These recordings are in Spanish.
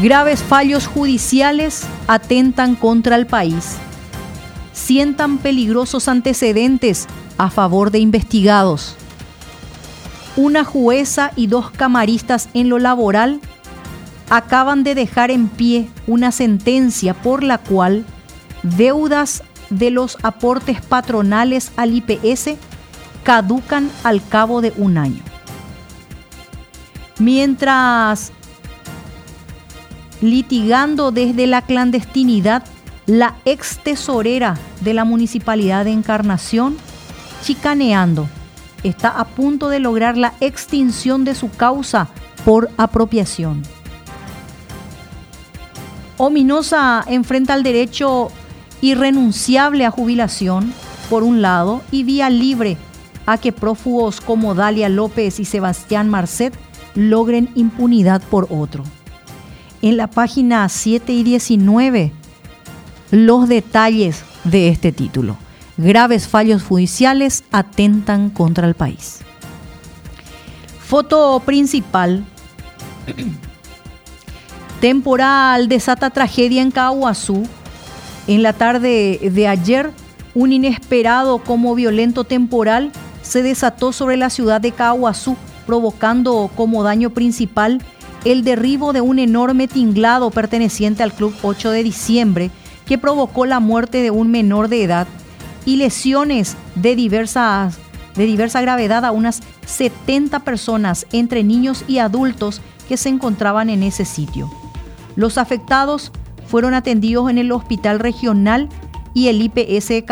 Graves fallos judiciales atentan contra el país. Sientan peligrosos antecedentes a favor de investigados. Una jueza y dos camaristas en lo laboral acaban de dejar en pie una sentencia por la cual deudas de los aportes patronales al IPS caducan al cabo de un año. Mientras litigando desde la clandestinidad, la ex tesorera de la Municipalidad de Encarnación, chicaneando, está a punto de lograr la extinción de su causa por apropiación. Ominosa enfrenta el derecho irrenunciable a jubilación, por un lado, y vía libre a que prófugos como Dalia López y Sebastián Marcet logren impunidad por otro en la página 7 y 19 los detalles de este título. Graves fallos judiciales atentan contra el país. Foto principal. Temporal desata tragedia en Caguazú. En la tarde de ayer, un inesperado como violento temporal se desató sobre la ciudad de Caguazú, provocando como daño principal el derribo de un enorme tinglado perteneciente al Club 8 de diciembre que provocó la muerte de un menor de edad y lesiones de, de diversa gravedad a unas 70 personas entre niños y adultos que se encontraban en ese sitio. Los afectados fueron atendidos en el Hospital Regional y el IPS de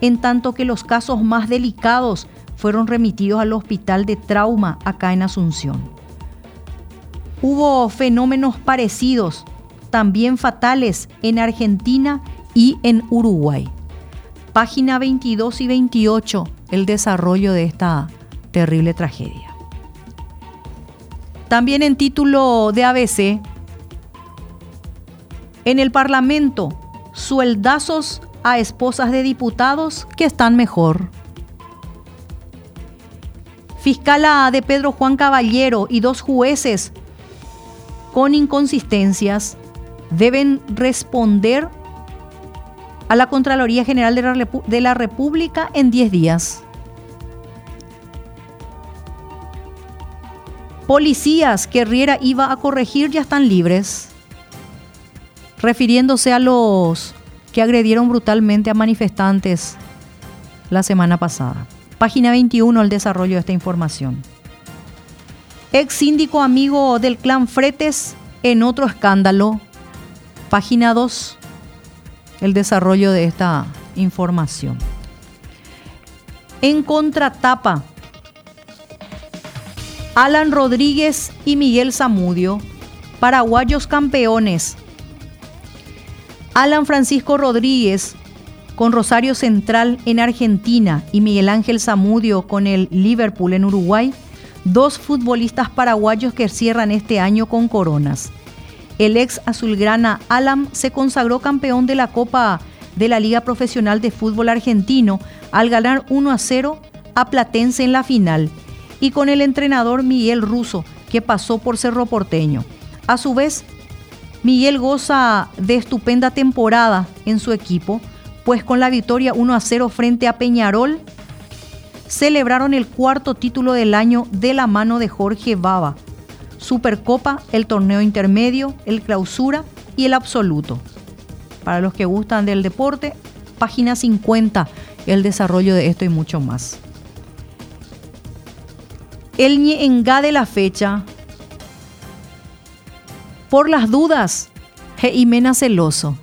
en tanto que los casos más delicados fueron remitidos al Hospital de Trauma acá en Asunción. Hubo fenómenos parecidos, también fatales, en Argentina y en Uruguay. Página 22 y 28, el desarrollo de esta terrible tragedia. También en título de ABC, en el Parlamento, sueldazos a esposas de diputados que están mejor. Fiscala de Pedro Juan Caballero y dos jueces con inconsistencias deben responder a la Contraloría General de la, República en 10 días. Policías que Riera iba a corregir ya están libres, refiriéndose a los que agredieron brutalmente a manifestantes la semana pasada. Página 21, el desarrollo de esta información ex síndico amigo del clan Fretes en otro escándalo. Página 2, el desarrollo de esta información. En contratapa, Alan Rodríguez y Miguel Zamudio, paraguayos campeones. Alan Francisco Rodríguez con Rosario Central en Argentina y Miguel Ángel Zamudio con el Liverpool en Uruguay dos futbolistas paraguayos que cierran este año con coronas. El ex azulgrana Alam se consagró campeón de la Copa de la Liga Profesional de Fútbol Argentino al ganar 1 a 0 a Platense en la final y con el entrenador Miguel Russo que pasó por Cerro Porteño. A su vez, Miguel goza de estupenda temporada en su equipo, pues con la victoria 1 a 0 frente a Peñarol celebraron el cuarto título del año de la mano de Jorge Baba. Supercopa, el torneo intermedio, el clausura y el absoluto. Para los que gustan del deporte, página 50, el desarrollo de esto y mucho más. El Ñenga de la fecha. Por las dudas, Jimena Celoso.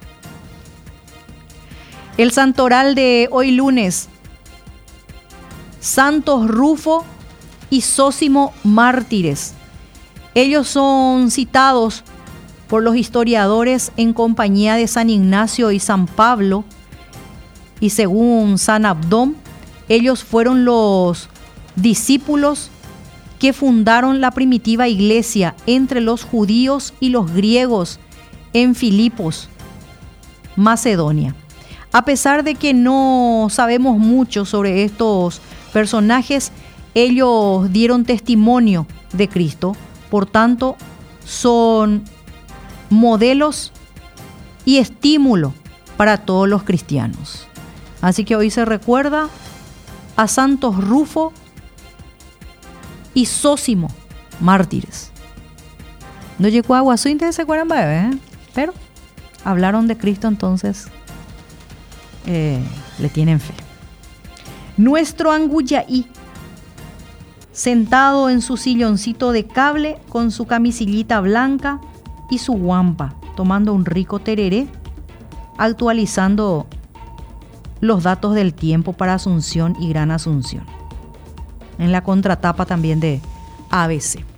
El santoral de hoy lunes, Santos Rufo y Sósimo Mártires. Ellos son citados por los historiadores en compañía de San Ignacio y San Pablo, y según San Abdón, ellos fueron los discípulos que fundaron la primitiva iglesia entre los judíos y los griegos en Filipos, Macedonia. A pesar de que no sabemos mucho sobre estos personajes, ellos dieron testimonio de Cristo, por tanto, son modelos y estímulo para todos los cristianos. Así que hoy se recuerda a Santos Rufo y Sósimo, mártires. No llegó a Aguazú, se acuerdan, bebé, ¿eh? pero hablaron de Cristo, entonces eh, le tienen fe. Nuestro Anguyaí, sentado en su silloncito de cable con su camisillita blanca y su guampa, tomando un rico tereré, actualizando los datos del tiempo para Asunción y Gran Asunción. En la contratapa también de ABC.